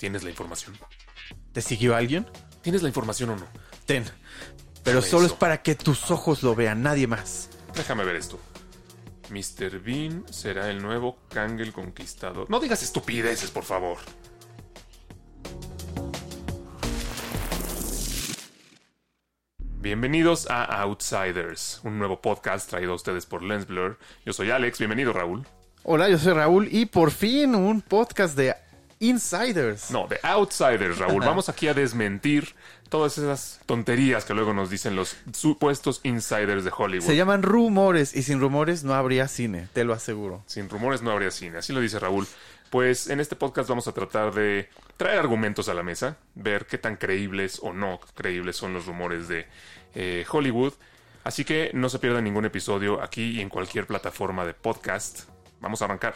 ¿Tienes la información? ¿Te siguió alguien? ¿Tienes la información o no? Ten. Pero Dame solo eso. es para que tus ojos lo vean, nadie más. Déjame ver esto. Mr. Bean será el nuevo Kang el Conquistador. No digas estupideces, por favor. Bienvenidos a Outsiders, un nuevo podcast traído a ustedes por Lensblur. Yo soy Alex, bienvenido Raúl. Hola, yo soy Raúl y por fin un podcast de Insiders. No, de Outsiders, Raúl. Vamos aquí a desmentir todas esas tonterías que luego nos dicen los supuestos insiders de Hollywood. Se llaman rumores y sin rumores no habría cine, te lo aseguro. Sin rumores no habría cine, así lo dice Raúl. Pues en este podcast vamos a tratar de traer argumentos a la mesa, ver qué tan creíbles o no creíbles son los rumores de eh, Hollywood. Así que no se pierdan ningún episodio aquí y en cualquier plataforma de podcast. Vamos a arrancar.